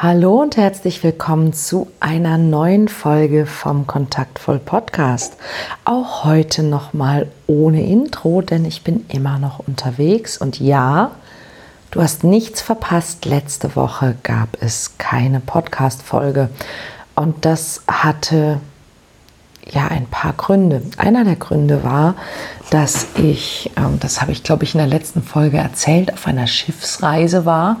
Hallo und herzlich willkommen zu einer neuen Folge vom Kontaktvoll Podcast. Auch heute nochmal ohne Intro, denn ich bin immer noch unterwegs und ja, du hast nichts verpasst. Letzte Woche gab es keine Podcast-Folge und das hatte ja ein paar Gründe. Einer der Gründe war, dass ich, ähm, das habe ich glaube ich in der letzten Folge erzählt, auf einer Schiffsreise war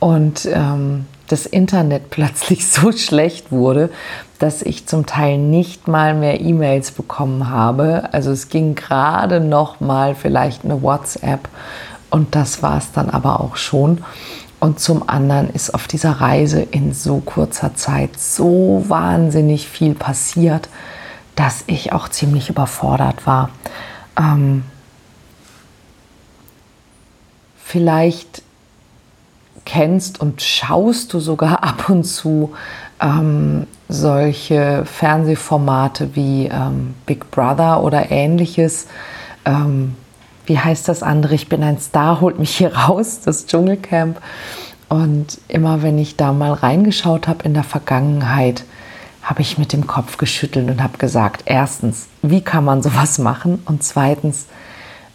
und ähm, das Internet plötzlich so schlecht wurde, dass ich zum Teil nicht mal mehr E-Mails bekommen habe. Also es ging gerade noch mal vielleicht eine WhatsApp und das war es dann aber auch schon. Und zum anderen ist auf dieser Reise in so kurzer Zeit so wahnsinnig viel passiert, dass ich auch ziemlich überfordert war. Ähm, vielleicht kennst und schaust du sogar ab und zu ähm, solche Fernsehformate wie ähm, Big Brother oder ähnliches. Ähm, wie heißt das andere? Ich bin ein Star, holt mich hier raus, das Dschungelcamp. Und immer wenn ich da mal reingeschaut habe in der Vergangenheit, habe ich mit dem Kopf geschüttelt und habe gesagt, erstens, wie kann man sowas machen? Und zweitens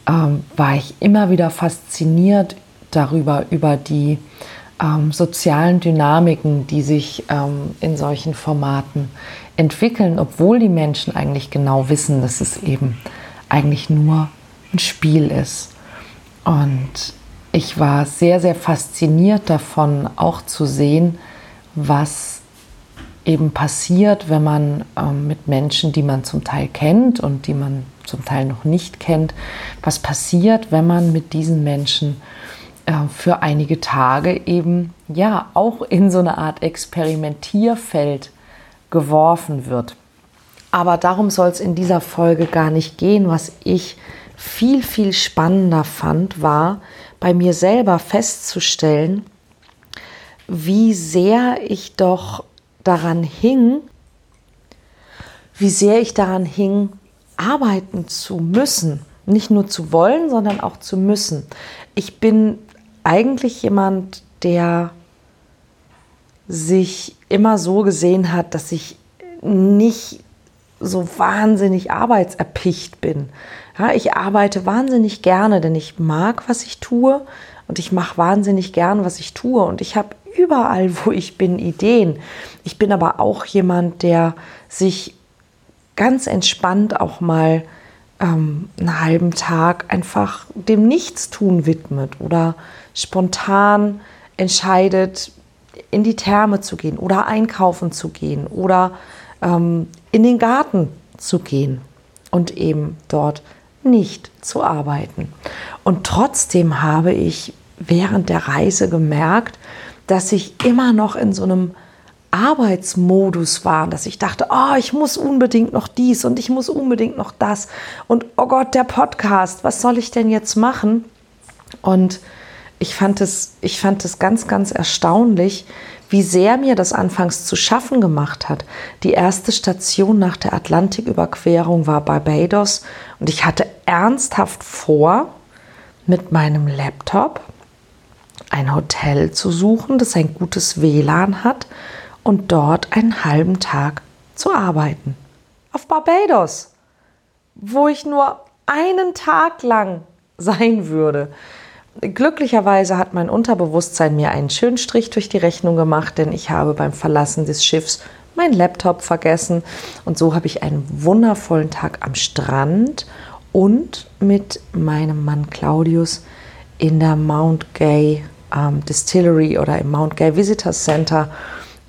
ähm, war ich immer wieder fasziniert darüber, über die ähm, sozialen Dynamiken, die sich ähm, in solchen Formaten entwickeln, obwohl die Menschen eigentlich genau wissen, dass es eben eigentlich nur ein Spiel ist. Und ich war sehr, sehr fasziniert davon, auch zu sehen, was eben passiert, wenn man ähm, mit Menschen, die man zum Teil kennt und die man zum Teil noch nicht kennt, was passiert, wenn man mit diesen Menschen für einige Tage eben ja auch in so eine Art Experimentierfeld geworfen wird. Aber darum soll es in dieser Folge gar nicht gehen. Was ich viel, viel spannender fand, war bei mir selber festzustellen, wie sehr ich doch daran hing, wie sehr ich daran hing, arbeiten zu müssen. Nicht nur zu wollen, sondern auch zu müssen. Ich bin eigentlich jemand, der sich immer so gesehen hat, dass ich nicht so wahnsinnig arbeitserpicht bin. Ja, ich arbeite wahnsinnig gerne, denn ich mag, was ich tue und ich mache wahnsinnig gern, was ich tue und ich habe überall, wo ich bin, Ideen. Ich bin aber auch jemand, der sich ganz entspannt auch mal ähm, einen halben Tag einfach dem Nichtstun widmet oder spontan entscheidet, in die Therme zu gehen oder einkaufen zu gehen oder ähm, in den Garten zu gehen und eben dort nicht zu arbeiten. Und trotzdem habe ich während der Reise gemerkt, dass ich immer noch in so einem Arbeitsmodus war, dass ich dachte, oh, ich muss unbedingt noch dies und ich muss unbedingt noch das und oh Gott, der Podcast, was soll ich denn jetzt machen? Und ich fand es, ich fand es ganz, ganz erstaunlich, wie sehr mir das anfangs zu schaffen gemacht hat. Die erste Station nach der Atlantiküberquerung war Barbados und ich hatte ernsthaft vor, mit meinem Laptop ein Hotel zu suchen, das ein gutes WLAN hat und dort einen halben Tag zu arbeiten. Auf Barbados, wo ich nur einen Tag lang sein würde. Glücklicherweise hat mein Unterbewusstsein mir einen schönen Strich durch die Rechnung gemacht, denn ich habe beim Verlassen des Schiffs meinen Laptop vergessen und so habe ich einen wundervollen Tag am Strand und mit meinem Mann Claudius in der Mount Gay ähm, Distillery oder im Mount Gay Visitor Center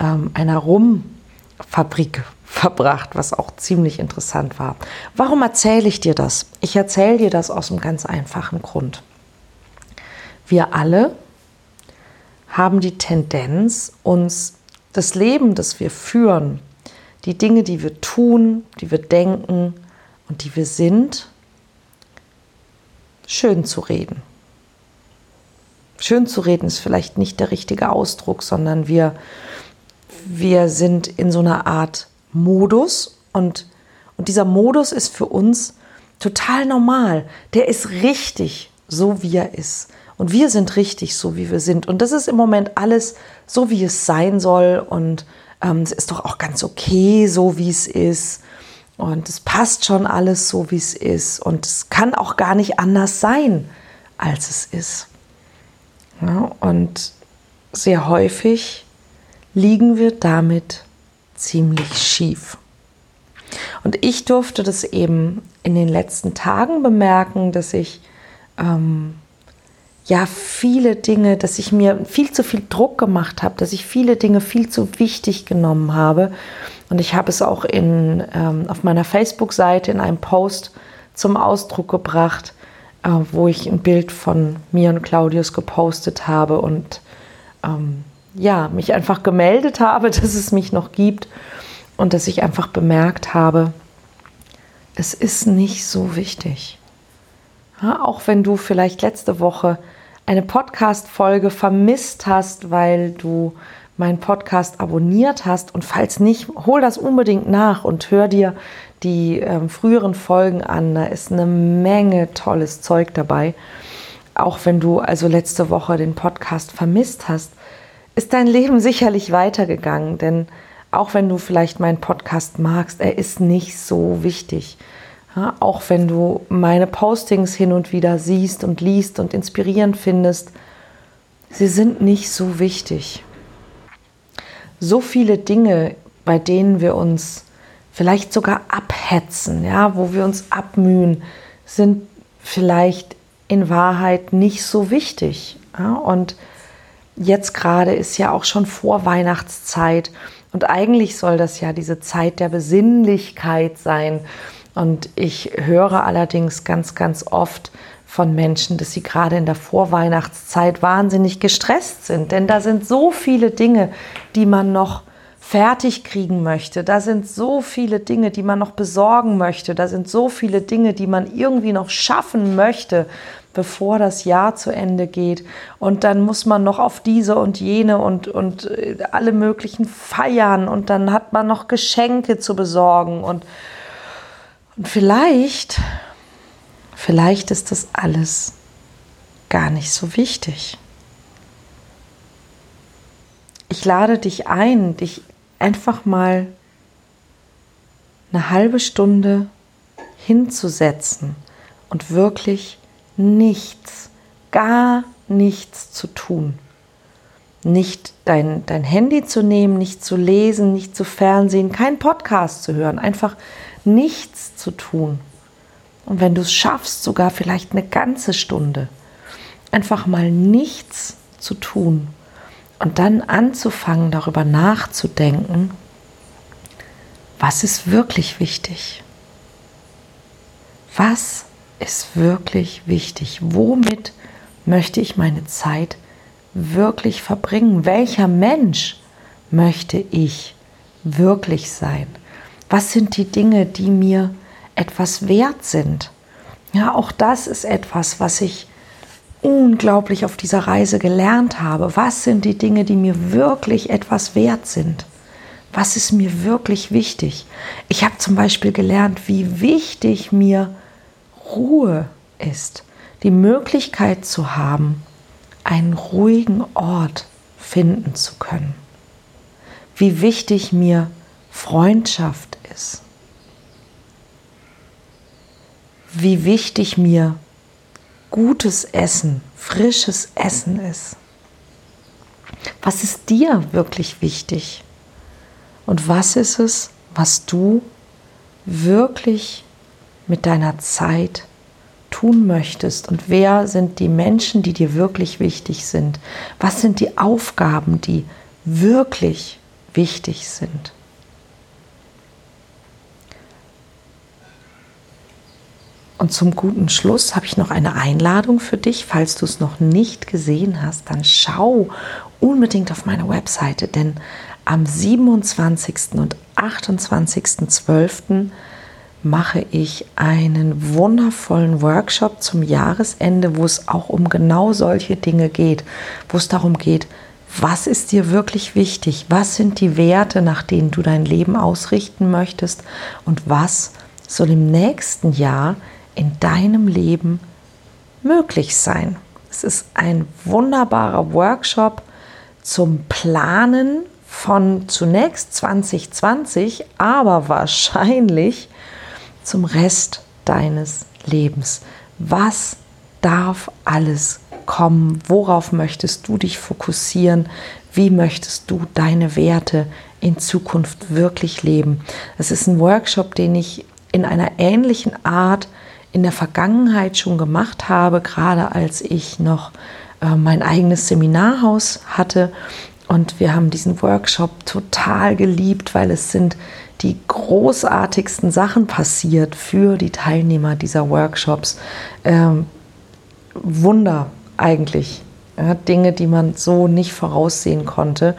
ähm, einer Rumfabrik verbracht, was auch ziemlich interessant war. Warum erzähle ich dir das? Ich erzähle dir das aus einem ganz einfachen Grund. Wir alle haben die Tendenz, uns das Leben, das wir führen, die Dinge, die wir tun, die wir denken und die wir sind, schön zu reden schön zu reden ist vielleicht nicht der richtige Ausdruck, sondern wir, wir sind in so einer Art Modus und, und dieser Modus ist für uns total normal. Der ist richtig, so wie er ist. Und wir sind richtig so, wie wir sind. Und das ist im Moment alles so, wie es sein soll. Und ähm, es ist doch auch ganz okay, so wie es ist. Und es passt schon alles so, wie es ist. Und es kann auch gar nicht anders sein, als es ist. Ja, und sehr häufig liegen wir damit ziemlich schief. Und ich durfte das eben in den letzten Tagen bemerken, dass ich ähm, ja viele Dinge, dass ich mir viel zu viel Druck gemacht habe, dass ich viele Dinge viel zu wichtig genommen habe. Und ich habe es auch in, ähm, auf meiner Facebook-Seite in einem Post zum Ausdruck gebracht, äh, wo ich ein Bild von mir und Claudius gepostet habe und ähm, ja, mich einfach gemeldet habe, dass es mich noch gibt und dass ich einfach bemerkt habe, es ist nicht so wichtig. Ja, auch wenn du vielleicht letzte Woche eine Podcast-Folge vermisst hast, weil du meinen Podcast abonniert hast und falls nicht, hol das unbedingt nach und hör dir die äh, früheren Folgen an. Da ist eine Menge tolles Zeug dabei. Auch wenn du also letzte Woche den Podcast vermisst hast, ist dein Leben sicherlich weitergegangen, denn auch wenn du vielleicht meinen Podcast magst, er ist nicht so wichtig. Ja, auch wenn du meine Postings hin und wieder siehst und liest und inspirierend findest, sie sind nicht so wichtig. So viele Dinge, bei denen wir uns vielleicht sogar abhetzen, ja, wo wir uns abmühen, sind vielleicht in Wahrheit nicht so wichtig. Ja, und jetzt gerade ist ja auch schon vor Weihnachtszeit und eigentlich soll das ja diese Zeit der Besinnlichkeit sein. Und ich höre allerdings ganz, ganz oft von Menschen, dass sie gerade in der Vorweihnachtszeit wahnsinnig gestresst sind. Denn da sind so viele Dinge, die man noch fertig kriegen möchte. Da sind so viele Dinge, die man noch besorgen möchte. Da sind so viele Dinge, die man irgendwie noch schaffen möchte bevor das Jahr zu Ende geht. Und dann muss man noch auf diese und jene und, und äh, alle möglichen feiern und dann hat man noch Geschenke zu besorgen und, und vielleicht, vielleicht ist das alles gar nicht so wichtig. Ich lade dich ein, dich einfach mal eine halbe Stunde hinzusetzen und wirklich nichts, gar nichts zu tun. Nicht dein, dein Handy zu nehmen, nicht zu lesen, nicht zu fernsehen, keinen Podcast zu hören, einfach nichts zu tun. Und wenn du es schaffst, sogar vielleicht eine ganze Stunde, einfach mal nichts zu tun und dann anzufangen, darüber nachzudenken, was ist wirklich wichtig? Was ist wirklich wichtig. Womit möchte ich meine Zeit wirklich verbringen? Welcher Mensch möchte ich wirklich sein? Was sind die Dinge, die mir etwas wert sind? Ja, auch das ist etwas, was ich unglaublich auf dieser Reise gelernt habe. Was sind die Dinge, die mir wirklich etwas wert sind? Was ist mir wirklich wichtig? Ich habe zum Beispiel gelernt, wie wichtig mir Ruhe ist, die Möglichkeit zu haben, einen ruhigen Ort finden zu können. Wie wichtig mir Freundschaft ist. Wie wichtig mir gutes Essen, frisches Essen ist. Was ist dir wirklich wichtig? Und was ist es, was du wirklich mit deiner Zeit tun möchtest und wer sind die Menschen, die dir wirklich wichtig sind? Was sind die Aufgaben, die wirklich wichtig sind? Und zum guten Schluss habe ich noch eine Einladung für dich. Falls du es noch nicht gesehen hast, dann schau unbedingt auf meine Webseite, denn am 27. und 28.12 mache ich einen wundervollen Workshop zum Jahresende, wo es auch um genau solche Dinge geht, wo es darum geht, was ist dir wirklich wichtig, was sind die Werte, nach denen du dein Leben ausrichten möchtest und was soll im nächsten Jahr in deinem Leben möglich sein. Es ist ein wunderbarer Workshop zum Planen von zunächst 2020, aber wahrscheinlich zum Rest deines Lebens. Was darf alles kommen? Worauf möchtest du dich fokussieren? Wie möchtest du deine Werte in Zukunft wirklich leben? Es ist ein Workshop, den ich in einer ähnlichen Art in der Vergangenheit schon gemacht habe, gerade als ich noch äh, mein eigenes Seminarhaus hatte. Und wir haben diesen Workshop total geliebt, weil es sind die großartigsten Sachen passiert für die Teilnehmer dieser Workshops. Ähm, Wunder eigentlich. Ja, Dinge, die man so nicht voraussehen konnte.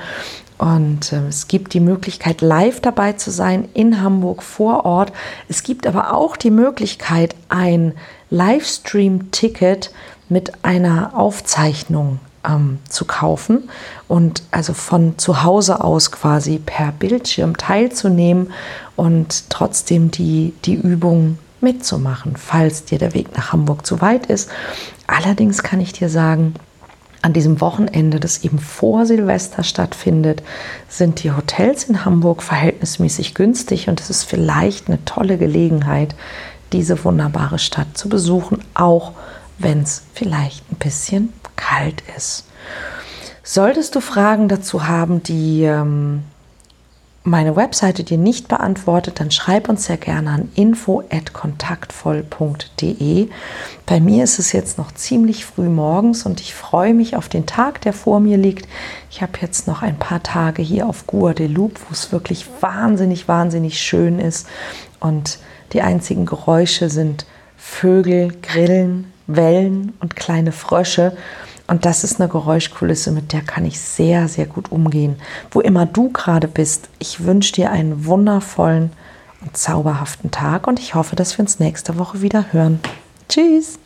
Und äh, es gibt die Möglichkeit, live dabei zu sein in Hamburg vor Ort. Es gibt aber auch die Möglichkeit, ein Livestream-Ticket mit einer Aufzeichnung ähm, zu kaufen und also von zu Hause aus quasi per Bildschirm teilzunehmen und trotzdem die, die Übung mitzumachen, falls dir der Weg nach Hamburg zu weit ist. Allerdings kann ich dir sagen, an diesem Wochenende, das eben vor Silvester stattfindet, sind die Hotels in Hamburg verhältnismäßig günstig und es ist vielleicht eine tolle Gelegenheit, diese wunderbare Stadt zu besuchen, auch wenn es vielleicht ein bisschen kalt ist. Solltest du Fragen dazu haben, die ähm, meine Webseite dir nicht beantwortet, dann schreib uns sehr gerne an info@kontaktvoll.de. Bei mir ist es jetzt noch ziemlich früh morgens und ich freue mich auf den Tag, der vor mir liegt. Ich habe jetzt noch ein paar Tage hier auf Guadeloupe, wo es wirklich wahnsinnig, wahnsinnig schön ist und die einzigen Geräusche sind Vögel, Grillen, Wellen und kleine Frösche. Und das ist eine Geräuschkulisse, mit der kann ich sehr, sehr gut umgehen. Wo immer du gerade bist, ich wünsche dir einen wundervollen und zauberhaften Tag und ich hoffe, dass wir uns nächste Woche wieder hören. Tschüss!